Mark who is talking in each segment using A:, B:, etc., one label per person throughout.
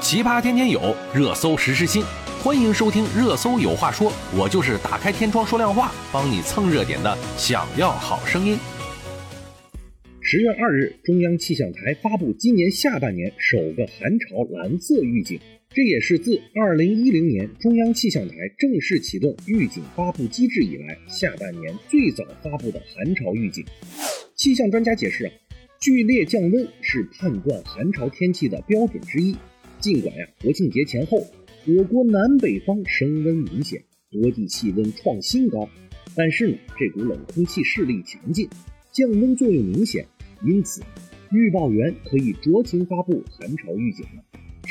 A: 奇葩天天有，热搜时时新。欢迎收听《热搜有话说》，我就是打开天窗说亮话，帮你蹭热点的。想要好声音。
B: 十月二日，中央气象台发布今年下半年首个寒潮蓝色预警，这也是自二零一零年中央气象台正式启动预警发布机制以来，下半年最早发布的寒潮预警。气象专家解释啊，剧烈降温是判断寒潮天气的标准之一。尽管呀，国庆节前后，我国南北方升温明显，多地气温创新高，但是呢，这股冷空气势力强劲，降温作用明显。因此，预报员可以酌情发布寒潮预警了。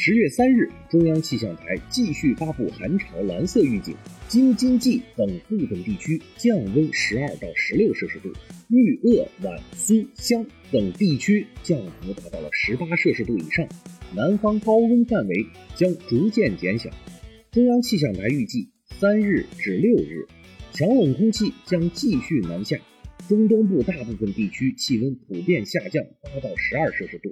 B: 十月三日，中央气象台继续发布寒潮蓝色预警，京津冀等部分地区降温十二到十六摄氏度，豫鄂皖苏湘等地区降幅达到了十八摄氏度以上，南方高温范围将逐渐减小。中央气象台预计，三日至六日，强冷空气将继续南下。中东部大部分地区气温普遍下降八到十二摄氏度，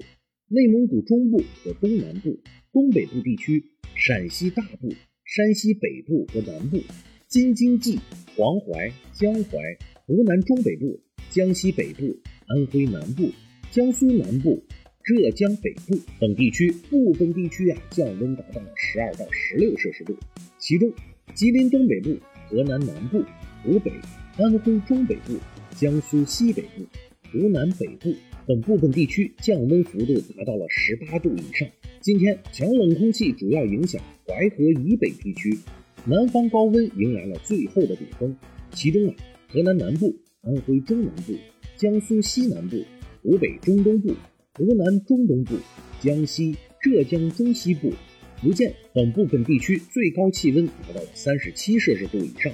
B: 内蒙古中部和东南部、东北部地区、陕西大部、山西北部和南部、京津冀、黄淮、江淮、湖南中北部、江西北部、安徽南部、江苏南部、浙江北部等地区，部分地区啊降温达到了十二到十六摄氏度，其中吉林东北部、河南南部、湖北、安徽中北部。江苏西北部、湖南北部等部分地区降温幅度达到了十八度以上。今天强冷空气主要影响淮河以北地区，南方高温迎来了最后的顶峰。其中啊，河南南部、安徽中南部、江苏西南部、湖北中东部、湖南中东部、江西、浙江中西部、福建等部分地区最高气温达到了三十七摄氏度以上。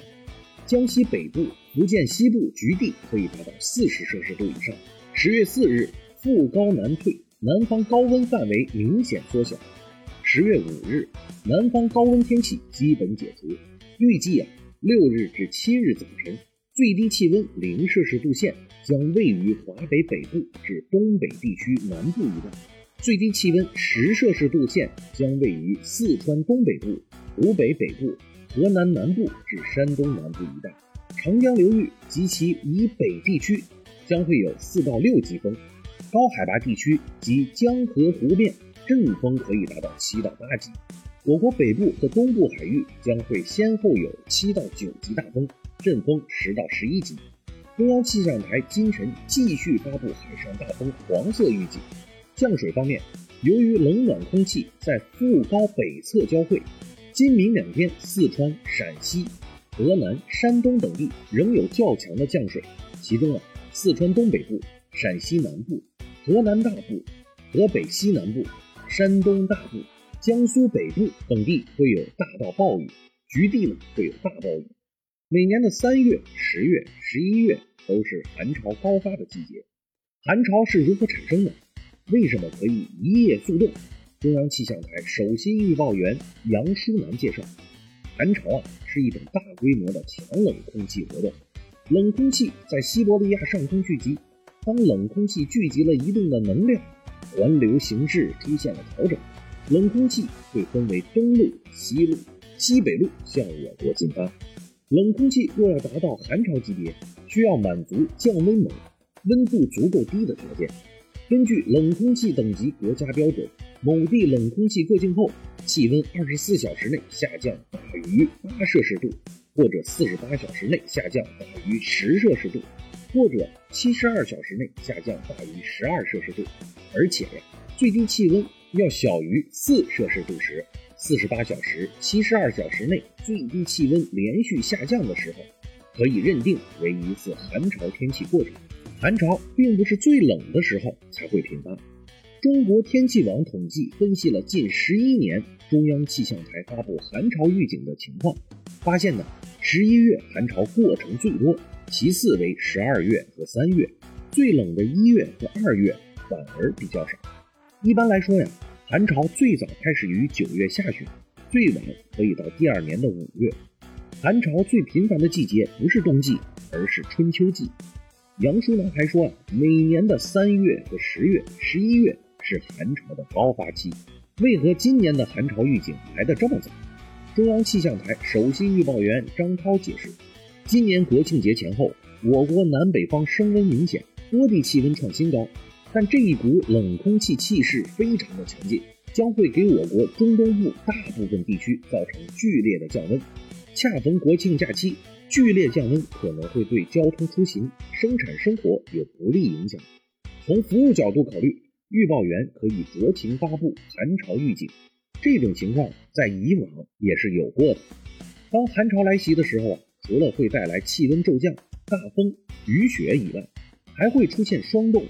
B: 江西北部、福建西部局地可以达到四十摄氏度以上。十月四日，副高南退，南方高温范围明显缩小。十月五日，南方高温天气基本解除。预计啊，六日至七日早晨，最低气温零摄氏度线将位于华北北部至东北地区南部一带，最低气温十摄氏度线将位于四川东北部、湖北北部。河南南部至山东南部一带，长江流域及其以北地区将会有四到六级风，高海拔地区及江河湖面阵风可以达到七到八级。我国北部和东部海域将会先后有七到九级大风，阵风十到十一级。中央气象台今晨继续发布海上大风黄色预警。降水方面，由于冷暖空气在副高北侧交汇。今明两天，四川、陕西、河南、山东等地仍有较强的降水，其中啊，四川东北部、陕西南部、河南大部、河北西南部、山东大部、江苏北部等地会有大到暴雨，局地呢会有大暴雨。每年的三月、十月、十一月都是寒潮高发的季节。寒潮是如何产生的？为什么可以一夜速冻？中央气象台首席预报员杨舒南介绍，寒潮啊是一种大规模的强冷空气活动，冷空气在西伯利亚上空聚集，当冷空气聚集了一定的能量，环流形势出现了调整，冷空气会分为东路、西路、西北路向我国进发。冷空气若要达到寒潮级别，需要满足降温猛、温度足够低的条件。根据冷空气等级国家标准。某地冷空气过境后，气温二十四小时内下降大于八摄氏度，或者四十八小时内下降大于十摄氏度，或者七十二小时内下降大于十二摄氏度，而且呀，最低气温要小于四摄氏度时，四十八小时、七十二小时内最低气温连续下降的时候，可以认定为一次寒潮天气过程。寒潮并不是最冷的时候才会频发。中国天气网统计分析了近十一年中央气象台发布寒潮预警的情况，发现呢，十一月寒潮过程最多，其次为十二月和三月，最冷的一月和二月反而比较少。一般来说呀，寒潮最早开始于九月下旬，最晚可以到第二年的五月。寒潮最频繁的季节不是冬季，而是春秋季。杨舒南还说啊，每年的三月和十月、十一月。是寒潮的高发期，为何今年的寒潮预警来得这么早？中央气象台首席预报员张涛解释，今年国庆节前后，我国南北方升温明显，多地气温创新高，但这一股冷空气气势非常的强劲，将会给我国中东部大部分地区造成剧烈的降温。恰逢国庆假期，剧烈降温可能会对交通出行、生产生活有不利影响。从服务角度考虑，预报员可以酌情发布寒潮预警。这种情况在以往也是有过的。当寒潮来袭的时候啊，除了会带来气温骤降、大风、雨雪以外，还会出现霜冻、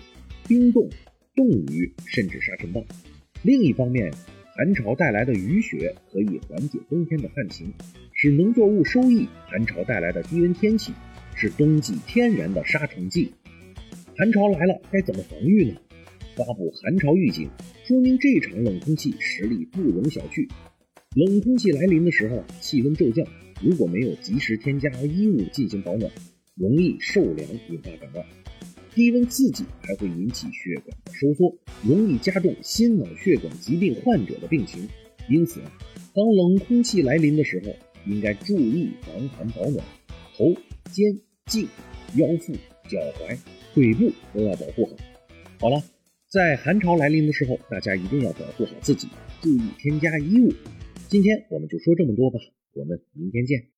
B: 冰冻、冻雨，甚至沙尘暴。另一方面，寒潮带来的雨雪可以缓解冬天的旱情，使农作物收益。寒潮带来的低温天气是冬季天然的杀虫剂。寒潮来了，该怎么防御呢？发布寒潮预警，说明这场冷空气实力不容小觑。冷空气来临的时候，气温骤降，如果没有及时添加衣物进行保暖，容易受凉引发感冒。低温刺激还会引起血管的收缩，容易加重心脑血管疾病患者的病情。因此啊，当冷空气来临的时候，应该注意防寒保暖，头、肩、颈、腰腹、脚踝、腿部都要保护好。好了。在寒潮来临的时候，大家一定要保护好自己，注意添加衣物。今天我们就说这么多吧，我们明天见。